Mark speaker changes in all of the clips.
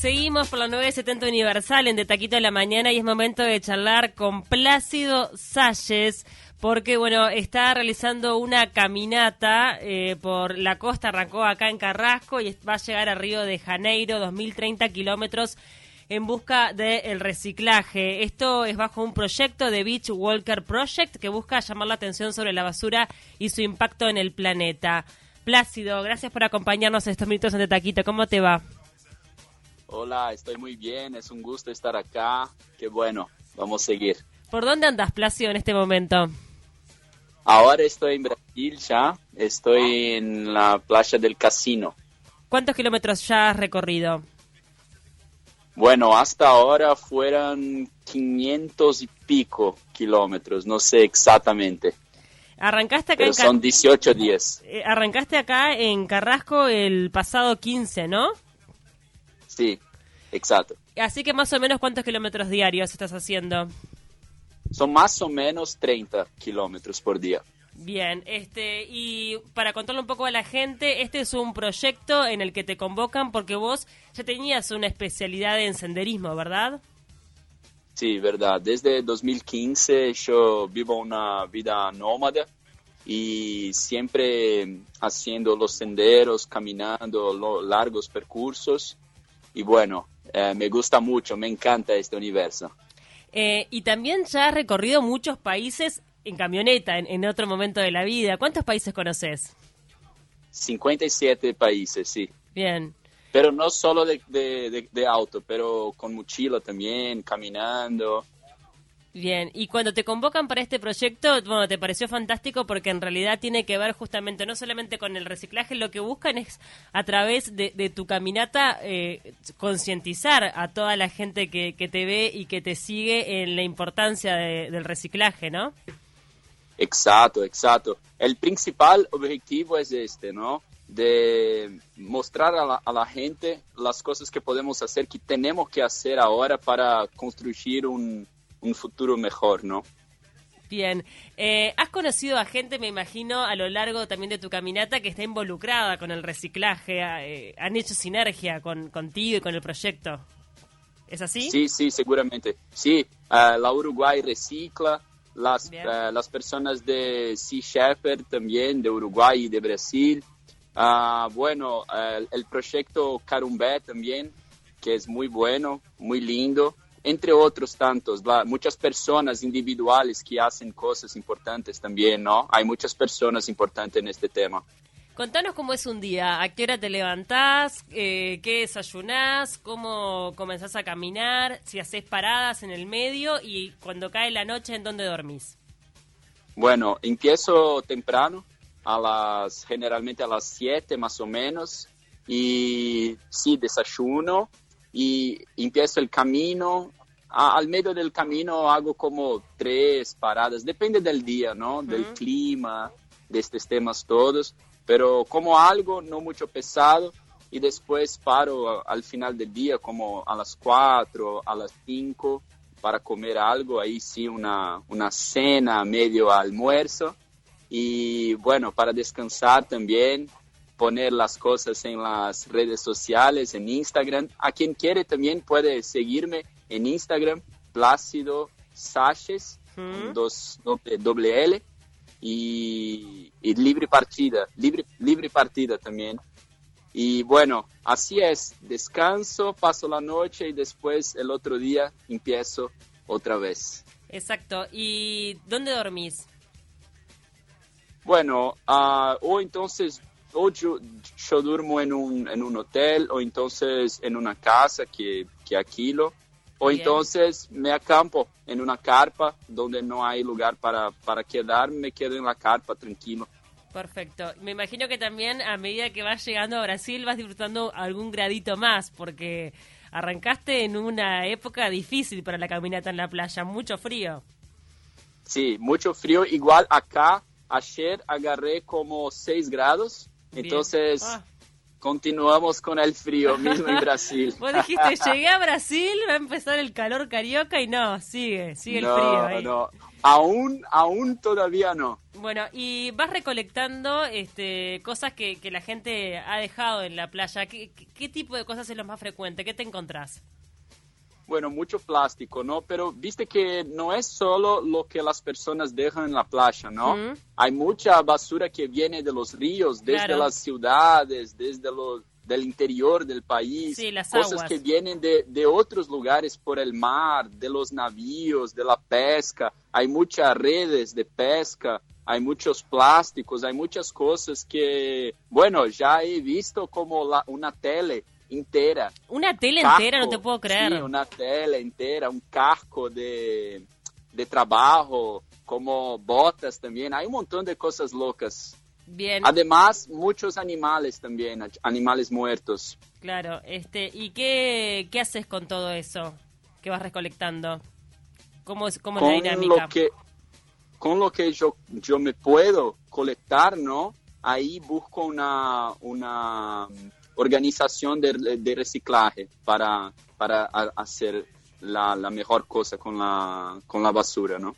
Speaker 1: seguimos por la 970 Universal en De Taquito de la Mañana y es momento de charlar con Plácido Salles porque, bueno, está realizando una caminata eh, por la costa, arrancó acá en Carrasco y va a llegar a Río de Janeiro, 2030 kilómetros en busca del reciclaje. Esto es bajo un proyecto de Beach Walker Project que busca llamar la atención sobre la basura y su impacto en el planeta. Plácido, gracias por acompañarnos estos minutos en Taquito. ¿Cómo te va?
Speaker 2: Hola, estoy muy bien, es un gusto estar acá. Qué bueno, vamos a seguir.
Speaker 1: ¿Por dónde andas, Plácido, en este momento?
Speaker 2: Ahora estoy en Brasil ya, estoy en la playa del Casino.
Speaker 1: ¿Cuántos kilómetros ya has recorrido?
Speaker 2: Bueno, hasta ahora fueron 500 y pico kilómetros, no sé exactamente.
Speaker 1: Arrancaste acá
Speaker 2: Pero
Speaker 1: en
Speaker 2: son 18 días.
Speaker 1: eh, arrancaste acá en Carrasco el pasado 15, ¿no?
Speaker 2: Sí, exacto.
Speaker 1: Así que más o menos cuántos kilómetros diarios estás haciendo.
Speaker 2: Son más o menos 30 kilómetros por día.
Speaker 1: Bien, este y para contarle un poco a la gente, este es un proyecto en el que te convocan porque vos ya tenías una especialidad en senderismo, ¿verdad?
Speaker 2: Sí, verdad. Desde 2015 yo vivo una vida nómada y siempre haciendo los senderos, caminando largos percursos. Y bueno, eh, me gusta mucho, me encanta este universo.
Speaker 1: Eh, y también ya has recorrido muchos países en camioneta en, en otro momento de la vida. ¿Cuántos países conoces?
Speaker 2: 57 países, sí.
Speaker 1: Bien.
Speaker 2: Pero no solo de, de- de- de auto, pero con mochila también, caminando.
Speaker 1: Bien, y cuando te convocan para este proyecto, bueno, te pareció fantástico porque en realidad tiene que ver justamente no solamente con el reciclaje, lo que buscan es a través de, tu caminata eh, concientizar a toda la gente que, que te ve y que te sigue en la importancia de- del reciclaje, ¿no?
Speaker 2: Exacto, exacto. El principal objetivo es este, ¿no? De mostrar a la, a la gente las cosas que podemos hacer, que tenemos que hacer ahora para construir un, un futuro mejor, ¿no?
Speaker 1: Bien, Eh, has conocido a gente, me imagino, a lo largo también de tu caminata que está involucrada con el reciclaje, eh, han hecho sinergia con, contigo y con el proyecto. ¿Es así?
Speaker 2: Sí, sí, seguramente. Sí, eh, la Uruguay recicla, las, eh, las personas de Sea Shepherd también, de Uruguay y de Brasil. Ah, bueno, el proyecto Carumbé también, que es muy bueno, muy lindo, entre otros tantos. la- muchas personas individuales que hacen cosas importantes también, ¿no? Hay muchas personas importantes en este tema.
Speaker 1: Contanos cómo es un día, a qué hora te levantás, eh, qué desayunás, cómo comenzás a caminar, si haces paradas en el medio y cuando cae la noche, ¿en dónde dormís?
Speaker 2: Bueno, empiezo temprano, a las, generalmente a las 7 más o menos, y sí, desayuno y empiezo el camino. A- al medio del camino hago como tres paradas, depende del día, ¿no? Del clima, de estos temas todos, pero como algo no mucho pesado y después paro al final del día como a las 4, a las 5 para comer algo, ahí sí una, una cena medio almuerzo. Y bueno, para descansar también, poner las cosas en las redes sociales, en Instagram. A quien quiere también puede seguirme en Instagram, Plácido Saches,
Speaker 1: Ujú.
Speaker 2: dos doble, doble L, y, y libre partida, libre, libre partida también. Y bueno, así es, descanso, paso la noche y después el otro día empiezo otra vez.
Speaker 1: Exacto. ¿Y dónde dormís?
Speaker 2: Bueno, ah, o entonces, o yo, yo duermo en un, en un hotel, o entonces en una casa que, que alquilo, o
Speaker 1: Bien.
Speaker 2: entonces me acampo en una carpa donde no hay lugar para, para quedar, me quedo en la carpa tranquilo.
Speaker 1: Perfecto. Me imagino que también a medida que vas llegando a Brasil vas disfrutando algún gradito más, porque arrancaste en una época difícil para la caminata en la playa, mucho frío.
Speaker 2: Sí, mucho frío, igual acá, ayer agarré como 6 grados,
Speaker 1: Bien.
Speaker 2: entonces
Speaker 1: Ah.
Speaker 2: continuamos con el frío mismo en Brasil.
Speaker 1: Vos dijiste, llegué a Brasil, va a empezar el calor carioca y no, sigue, sigue el frío. Ahí.
Speaker 2: No, aún, aún todavía no.
Speaker 1: Bueno, y vas recolectando este, cosas que, que la gente ha dejado en la playa. ¿Qué, ¿Qué tipo de cosas es lo más frecuente? ¿Qué te encontrás?
Speaker 2: Bueno, mucho plástico, ¿no? Pero viste que no es solo lo que las personas dejan en la playa, ¿no? Hay mucha basura que viene de los ríos, desde las ciudades, desde los del interior del país,
Speaker 1: sí, las
Speaker 2: cosas que vienen de, de, otros lugares por el mar, de los navíos, de la pesca. Hay muchas redes de pesca, hay muchos plásticos, hay muchas cosas que, bueno, ya he visto como la, una tele inteira.
Speaker 1: Una tela casco, entera, no te puedo creer.
Speaker 2: Sí, una tela entera, un casco de, de trabajo, como botas también. Hay un montón de cosas locas.
Speaker 1: Bien.
Speaker 2: Además, muchos animales también, animales muertos.
Speaker 1: Claro, este, ¿y qué, qué haces con todo eso que vas recolectando? ¿Cómo es, cómo es la dinámica?
Speaker 2: Lo que, con lo que yo, yo me puedo colectar, ¿no? Ahí busco una, una organización de, de reciclaje para, para hacer la, la, mejor cosa con la, con la basura, ¿no?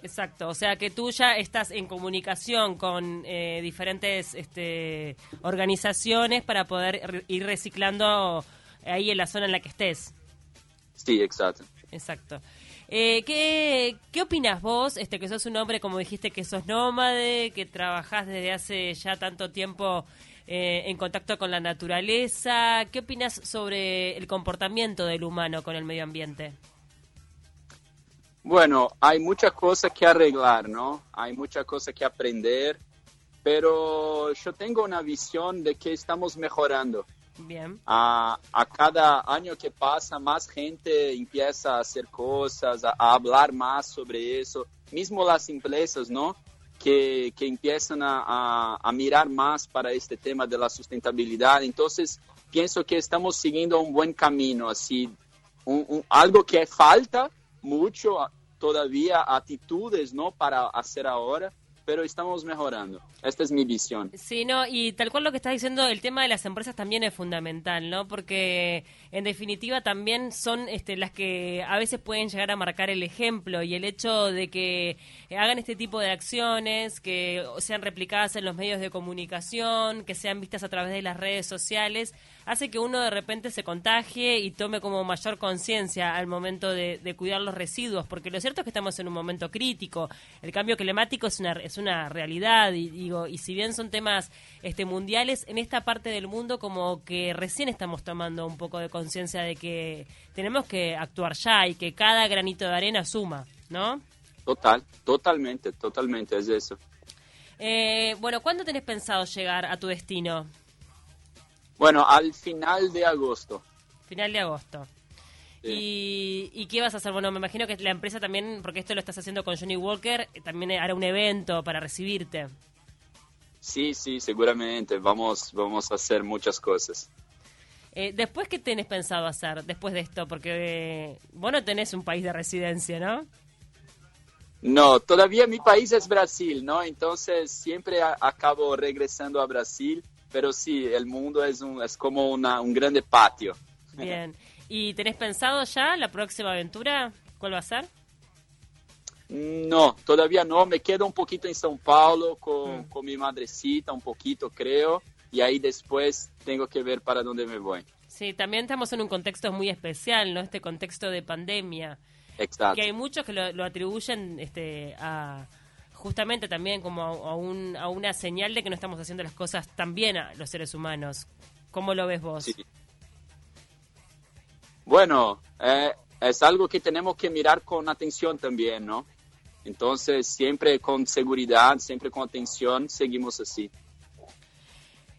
Speaker 1: Exacto, o sea que tú ya estás en comunicación con eh, diferentes este, organizaciones para poder ir reciclando ahí en la zona en la que estés.
Speaker 2: Sí, exacto.
Speaker 1: Exacto. Eh, ¿qué, ¿Qué opinas vos, este, que sos un hombre, como dijiste, que sos nómade, que trabajás desde hace ya tanto tiempo eh, en contacto con la naturaleza? ¿Qué opinas sobre el comportamiento del humano con el medio ambiente?
Speaker 2: Bueno, hay muchas cosas que arreglar, ¿no? Hay muchas cosas que aprender, pero yo tengo una visión de que estamos mejorando.
Speaker 1: Bien.
Speaker 2: A, a, cada año que pasa, más gente empieza a hacer cosas, a, a hablar más sobre eso. Mismo las empresas, ¿no? Que, que empiezan a, a, mirar más para este tema de la sustentabilidad. Entonces, pienso que estamos siguiendo un buen camino, así, un, un, algo que falta mucho todavía, actitudes, ¿no? Para hacer ahora, pero estamos mejorando. Esta es mi visión.
Speaker 1: Sí, no, y tal cual lo que estás diciendo, el tema de las empresas también es fundamental, ¿no? Porque en definitiva también son este, las que a veces pueden llegar a marcar el ejemplo y el hecho de que hagan este tipo de acciones, que sean replicadas en los medios de comunicación, que sean vistas a través de las redes sociales, hace que uno de repente se contagie y tome como mayor conciencia al momento de, de, cuidar los residuos, porque lo cierto es que estamos en un momento crítico. El cambio climático es una, es una realidad y digo, y si bien son temas este, mundiales, en esta parte del mundo como que recién estamos tomando un poco de conciencia de que tenemos que actuar ya y que cada granito de arena suma, ¿no?
Speaker 2: Total, totalmente, totalmente, es eso.
Speaker 1: Eh, bueno, ¿cuándo tenés pensado llegar a tu destino?
Speaker 2: Bueno, al final de agosto.
Speaker 1: Final de agosto. Sí. ¿Y, ¿Y, qué vas a hacer? Bueno, me imagino que la empresa también, porque esto lo estás haciendo con Johnny Walker, también hará un evento para recibirte.
Speaker 2: Sí, sí, seguramente. Vamos, vamos a hacer muchas cosas.
Speaker 1: Eh, ¿Después qué tenés pensado hacer después de esto? Porque eh, vos no tenés un país de residencia, ¿no?
Speaker 2: No, todavía mi país es Brasil, ¿no? Entonces siempre a, acabo regresando a Brasil pero sí, el mundo es, un, es como una, un grande patio.
Speaker 1: Bien. ¿Y tenés pensado ya la próxima aventura? ¿Cuál va a ser?
Speaker 2: No, todavía no. Me quedo un poquito en São Paulo con, mm. con mi madrecita, un poquito creo, y ahí después tengo que ver para dónde me voy.
Speaker 1: Sí, también estamos en un contexto muy especial, ¿no? Este contexto de pandemia.
Speaker 2: Exacto.
Speaker 1: Que hay muchos que lo, lo atribuyen este, a, justamente también como a, un, a, una señal de que no estamos haciendo las cosas tan bien a los seres humanos. ¿Cómo lo ves vos?
Speaker 2: Sí. Bueno, eh, es algo que tenemos que mirar con atención también, ¿no? Entonces, siempre con seguridad, siempre con atención, seguimos así.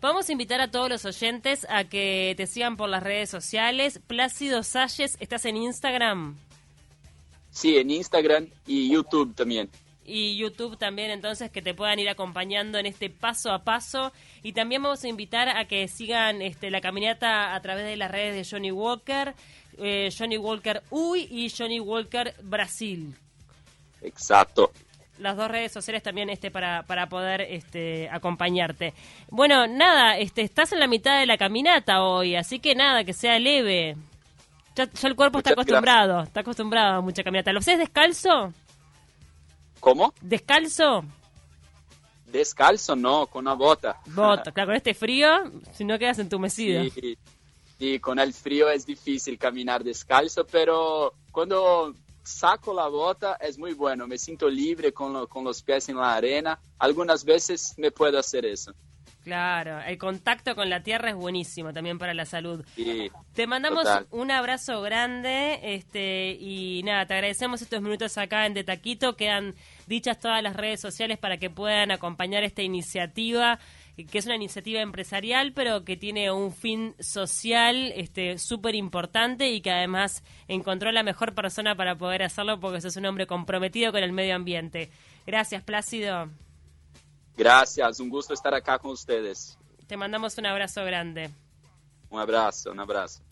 Speaker 1: Vamos a invitar a todos los oyentes a que te sigan por las redes sociales. Plácido Salles, ¿estás en Instagram?
Speaker 2: Sí, en Instagram y YouTube también
Speaker 1: y YouTube también, entonces que te puedan ir acompañando en este paso a paso. Y también vamos a invitar a que sigan este, la caminata a través de las redes de Johnny Walker, eh, Johnny Walker Uy y Johnny Walker Brasil.
Speaker 2: Exacto.
Speaker 1: las dos redes sociales también este para, para poder este acompañarte. Bueno, nada, este estás en la mitad de la caminata hoy, así que nada, que sea leve. Ya, el cuerpo está acostumbrado, está acostumbrado a mucha caminata. ¿Lo haces descalzo?
Speaker 2: ¿Cómo?
Speaker 1: ¿Descalzo?
Speaker 2: Descalzo no, con una bota.
Speaker 1: Bota, claro, con este frío, si no quedas entumecido.
Speaker 2: Sí, sí, con el frío es difícil caminar descalzo, pero cuando saco la bota es muy bueno, me siento libre con, con los pies en la arena. Algunas veces me puedo hacer eso.
Speaker 1: Claro, el contacto con la tierra es buenísimo también para la salud.
Speaker 2: Sí,
Speaker 1: te mandamos un abrazo grande este y nada, te agradecemos estos minutos acá en De Taquito. Quedan dichas todas las redes sociales para que puedan acompañar esta iniciativa que es una iniciativa empresarial, pero que tiene un fin social este súper importante y que además encontró la mejor persona para poder hacerlo porque sos un hombre comprometido con el medio ambiente. Gracias, Plácido.
Speaker 2: Gracias, un gusto estar acá con ustedes.
Speaker 1: Te mandamos un abrazo grande.
Speaker 2: Un abrazo, un abrazo.